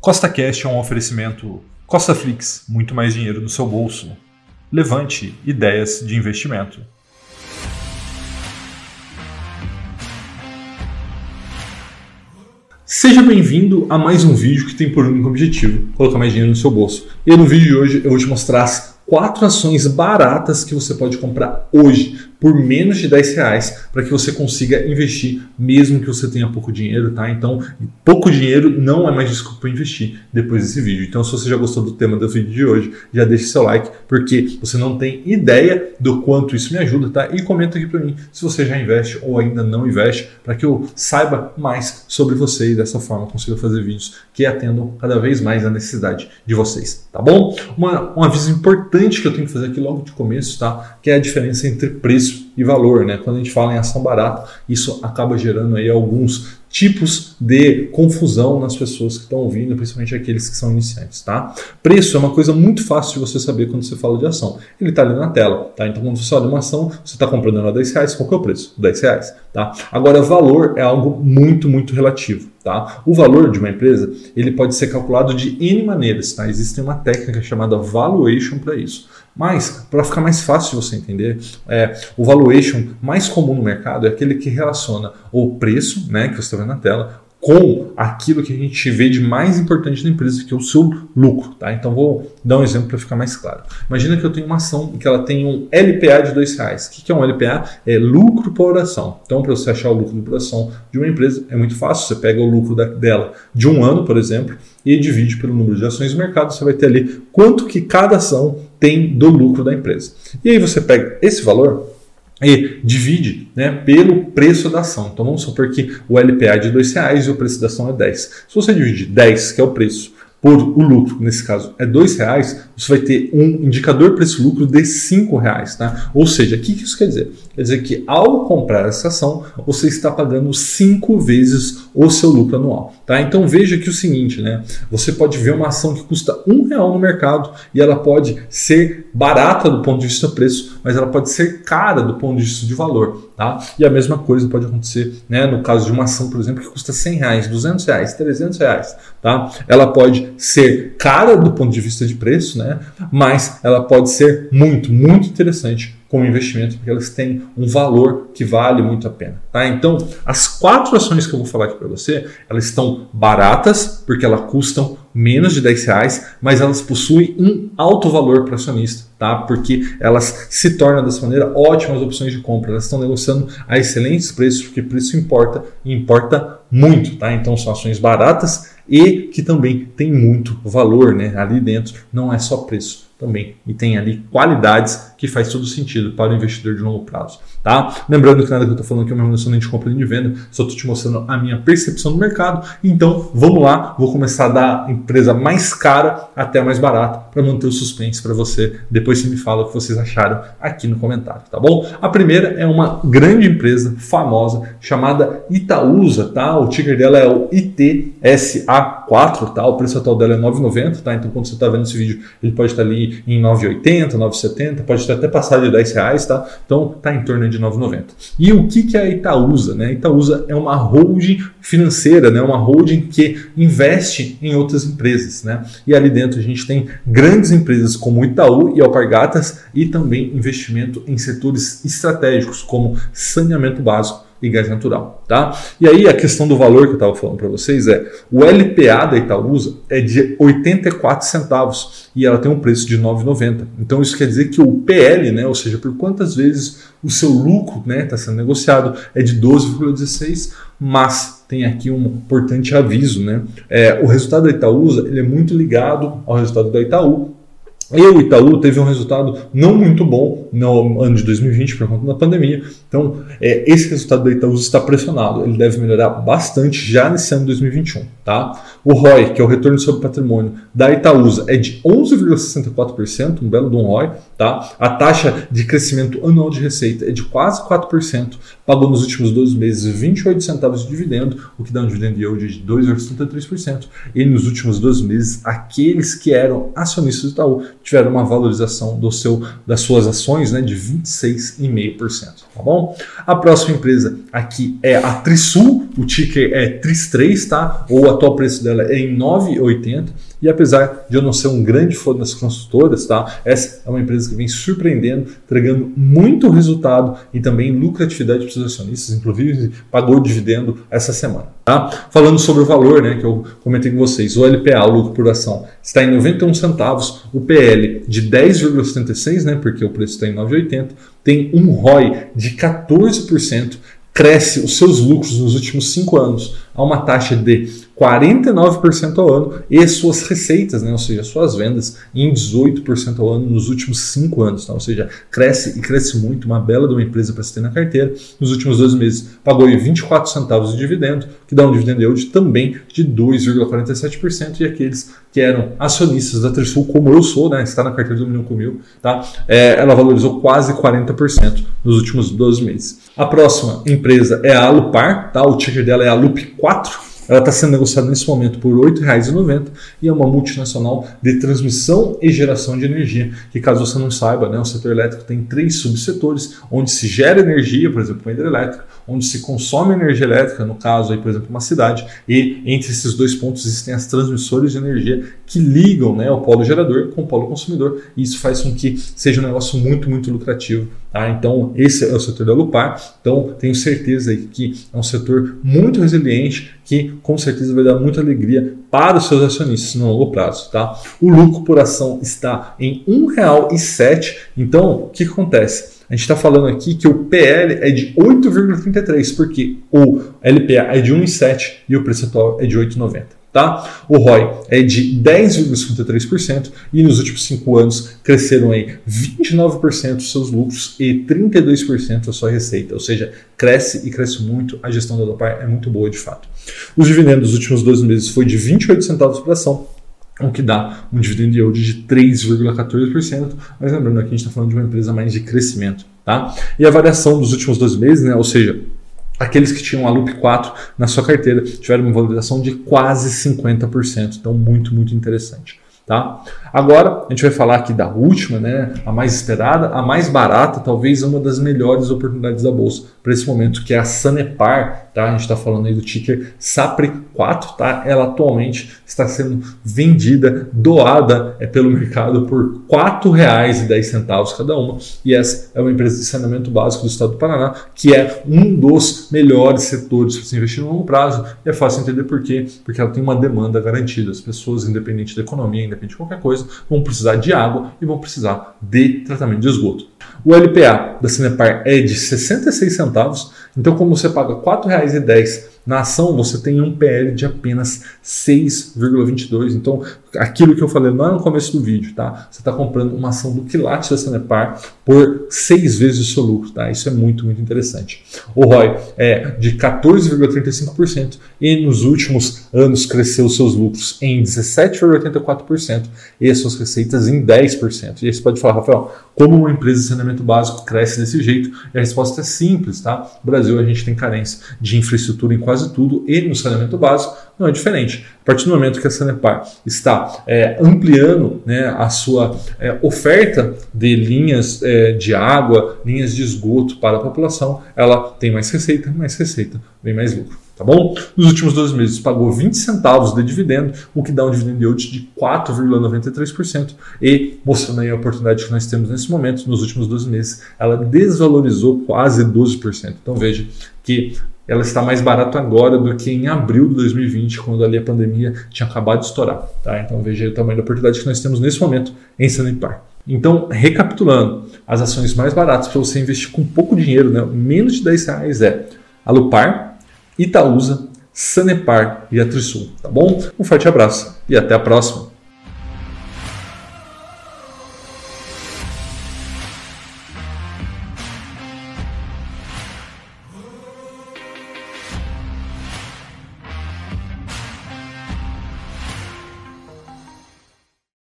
Costa Cash é um oferecimento Costa Flix, muito mais dinheiro no seu bolso. Levante ideias de investimento. Seja bem-vindo a mais um vídeo que tem por único objetivo colocar mais dinheiro no seu bolso. E no vídeo de hoje eu vou te mostrar as quatro ações baratas que você pode comprar hoje por menos de 10 reais para que você consiga investir mesmo que você tenha pouco dinheiro, tá? Então, pouco dinheiro não é mais desculpa para investir depois desse vídeo. Então, se você já gostou do tema do vídeo de hoje, já deixe seu like, porque você não tem ideia do quanto isso me ajuda, tá? E comenta aqui para mim se você já investe ou ainda não investe, para que eu saiba mais sobre você e dessa forma consiga fazer vídeos que atendam cada vez mais a necessidade de vocês, tá bom? Uma, um aviso importante que eu tenho que fazer aqui logo de começo, tá? Que é a diferença entre preço preço e valor. Né? Quando a gente fala em ação barata, isso acaba gerando aí alguns tipos de confusão nas pessoas que estão ouvindo, principalmente aqueles que são iniciantes, tá? Preço é uma coisa muito fácil de você saber quando você fala de ação. Ele está ali na tela, tá? Então, quando você olha uma ação, você está comprando ela a 10 reais, qual que é o preço? 10 reais, tá? Agora, valor é algo muito, muito relativo, tá? O valor de uma empresa, ele pode ser calculado de N maneiras, tá? Existe uma técnica chamada valuation para isso. Mas, para ficar mais fácil de você entender, é, o valuation mais comum no mercado é aquele que relaciona o preço, né, que você está vendo na tela, com aquilo que a gente vê de mais importante na empresa, que é o seu lucro. Tá? Então vou dar um exemplo para ficar mais claro. Imagina que eu tenho uma ação que ela tem um LPA de dois reais. O que é um LPA? É lucro por ação. Então, para você achar o lucro por ação de uma empresa, é muito fácil. Você pega o lucro da, dela de um ano, por exemplo, e divide pelo número de ações do mercado. Você vai ter ali quanto que cada ação tem do lucro da empresa. E aí você pega esse valor e divide né, pelo preço da ação. Então vamos supor que o LPA é de R$ reais e o preço da ação é 10. Se você dividir 10, que é o preço, por o lucro, nesse caso é R$ reais, você vai ter um indicador preço-lucro de R$ reais, tá? Ou seja, o que isso quer dizer? Quer dizer que ao comprar essa ação, você está pagando cinco vezes o seu lucro anual, tá? Então veja que o seguinte, né? Você pode ver uma ação que custa um real no mercado e ela pode ser barata do ponto de vista preço, mas ela pode ser cara do ponto de vista de valor, tá? E a mesma coisa pode acontecer, né? No caso de uma ação, por exemplo, que custa 100 reais, 200 reais, 300 reais, tá? Ela pode ser cara do ponto de vista de preço, né? Mas ela pode ser muito, muito interessante como investimento, porque elas têm um valor que vale muito a pena. Tá? Então, as quatro ações que eu vou falar aqui para você, elas estão baratas, porque elas custam menos de 10 reais, mas elas possuem um alto valor para acionista, tá? porque elas se tornam dessa maneira ótimas opções de compra. Elas estão negociando a excelentes preços, porque preço importa e importa muito. Tá? Então, são ações baratas e que também tem muito valor né? ali dentro, não é só preço também. E tem ali qualidades que faz todo sentido para o investidor de longo prazo. Tá? Lembrando que nada que eu estou falando aqui é uma recomendação de compra nem de venda, só estou te mostrando a minha percepção do mercado. Então vamos lá, vou começar da empresa mais cara até a mais barata para manter o suspense para você. Depois você me fala o que vocês acharam aqui no comentário, tá bom? A primeira é uma grande empresa famosa chamada Itaúsa, tá? O ticker dela é o ITSA4, tá? O preço atual dela é 9,90, tá? Então quando você está vendo esse vídeo, ele pode estar ali em 9,80, 9,70, pode até passado de 10 reais, tá? Então tá em torno de 9,90. E o que, que é a Itaúsa? Né? A Itaúsa é uma holding financeira, né? uma holding que investe em outras empresas. Né? E ali dentro a gente tem grandes empresas como Itaú e Alpargatas e também investimento em setores estratégicos como saneamento básico e gás natural, tá? E aí a questão do valor que eu estava falando para vocês é o LPA da Itaúsa é de 84 centavos e ela tem um preço de 9,90. Então isso quer dizer que o PL, né, ou seja, por quantas vezes o seu lucro, né, está sendo negociado é de 12,16, mas tem aqui um importante aviso, né? É, o resultado da Itaúsa ele é muito ligado ao resultado da Itaú e o Itaú teve um resultado não muito bom no ano de 2020 por conta da pandemia. Então, é, esse resultado do Itaú está pressionado. Ele deve melhorar bastante já nesse ano de 2021. Tá? O ROI, que é o retorno sobre patrimônio da Itaúsa, é de 11,64%, um belo um ROI. Tá? A taxa de crescimento anual de receita é de quase 4%. Pagou nos últimos 12 meses 28 centavos de dividendo, o que dá um dividend yield de 2,73%. E nos últimos 12 meses, aqueles que eram acionistas do Itaú tiveram uma valorização do seu, das suas ações né, de 26,5%. Tá bom? A próxima empresa aqui é a Trisul, o ticker é TRIS3, tá? ou atual preço dela é em 9,80 e apesar de eu não ser um grande fã das construtoras, tá? Essa é uma empresa que vem surpreendendo, entregando muito resultado e também lucratividade para os acionistas, inclusive pagou dividendo essa semana, tá? Falando sobre o valor, né, que eu comentei com vocês, o LPA, o lucro por ação, está em 91 centavos, o PL de 10,76, né, porque o preço está em 9,80, tem um ROI de 14%, cresce os seus lucros nos últimos cinco anos a uma taxa de 49% ao ano e suas receitas, né, ou seja, suas vendas, em 18% ao ano nos últimos 5 anos. Tá? Ou seja, cresce e cresce muito, uma bela de uma empresa para se ter na carteira. Nos últimos dois meses pagou 24 centavos de dividendo, que dá um dividendo yield também de 2,47%. E aqueles que eram acionistas da Trisul, como eu sou, né, está na carteira do Milhão Comigo, tá? É, ela valorizou quase 40% nos últimos 12 meses. A próxima empresa é a Alupar, tá? o ticker dela é Alup4 ela está sendo negociada nesse momento por R$ 8,90 e é uma multinacional de transmissão e geração de energia, que caso você não saiba, né, o setor elétrico tem três subsetores, onde se gera energia, por exemplo, com hidrelétrica, onde se consome energia elétrica, no caso, aí, por exemplo, uma cidade, e entre esses dois pontos existem as transmissores de energia que ligam né, o polo gerador com o polo consumidor, e isso faz com que seja um negócio muito, muito lucrativo. Tá? Então, esse é o setor da Lupar. Então, tenho certeza que é um setor muito resiliente, que com certeza vai dar muita alegria para os seus acionistas no longo prazo. Tá? O lucro por ação está em R$ 1,07. Então, o que acontece? A gente está falando aqui que o PL é de 8,33, porque o LPA é de 1,7 e o preço atual é de 8,90. Tá? O ROI é de 10,53% e nos últimos 5 anos cresceram aí 29% os seus lucros e 32% a sua receita, ou seja, cresce e cresce muito, a gestão da Dopar é muito boa de fato. Os dividendos dos últimos 12 meses foi de 28 centavos por ação, o que dá um dividend yield de 3,14%, mas lembrando que a gente está falando de uma empresa mais de crescimento. Tá? E a variação dos últimos dois meses, né, ou seja, aqueles que tinham a Loop 4 na sua carteira tiveram uma valorização de quase 50%, então muito, muito interessante. Tá? Agora a gente vai falar aqui da última, né, a mais esperada, a mais barata, talvez uma das melhores oportunidades da bolsa para esse momento, que é a Sanepar. Tá? A gente está falando aí do ticker SAPRE4. Tá? Ela atualmente está sendo vendida, doada é, pelo mercado por R$ 4,10 cada uma. E essa é uma empresa de saneamento básico do estado do Paraná, que é um dos melhores setores para se investir no longo prazo. E é fácil entender por quê, porque ela tem uma demanda garantida. As pessoas, independente da economia, independente de qualquer coisa, vão precisar de água e vão precisar de tratamento de esgoto. O LPA da Cinepar é de 66 centavos, então como você paga R$ 4,10 na ação, você tem um PL de apenas 6,22. Então, aquilo que eu falei lá no começo do vídeo, tá? Você está comprando uma ação do quilate da Sanepar por seis vezes o seu lucro, tá? Isso é muito, muito interessante. O ROI é de 14,35% e nos últimos anos cresceu seus lucros em 17,84% e as suas receitas em 10%. E aí você pode falar, Rafael, como uma empresa de saneamento básico cresce desse jeito? E a resposta é simples, tá? No Brasil a gente tem carência de infraestrutura em quase tudo e no saneamento básico não é diferente. A partir do momento que a Sanepar está é, ampliando né, a sua é, oferta de linhas é, de água, linhas de esgoto para a população, ela tem mais receita, mais receita, vem mais lucro. Tá bom? Nos últimos dois meses pagou 20 centavos de dividendo, o que dá um dividend yield de 4,93%. E, mostrando aí a oportunidade que nós temos nesse momento, nos últimos 12 meses, ela desvalorizou quase 12%. Então veja que ela está mais barata agora do que em abril de 2020, quando ali a pandemia tinha acabado de estourar. Tá? Então veja o tamanho da oportunidade que nós temos nesse momento em Sanepar. Então, recapitulando, as ações mais baratas para você investir com pouco dinheiro, né, menos de 10 reais, é Alupar, Itaúsa, Sanepar e a Trisul. Tá bom? Um forte abraço e até a próxima.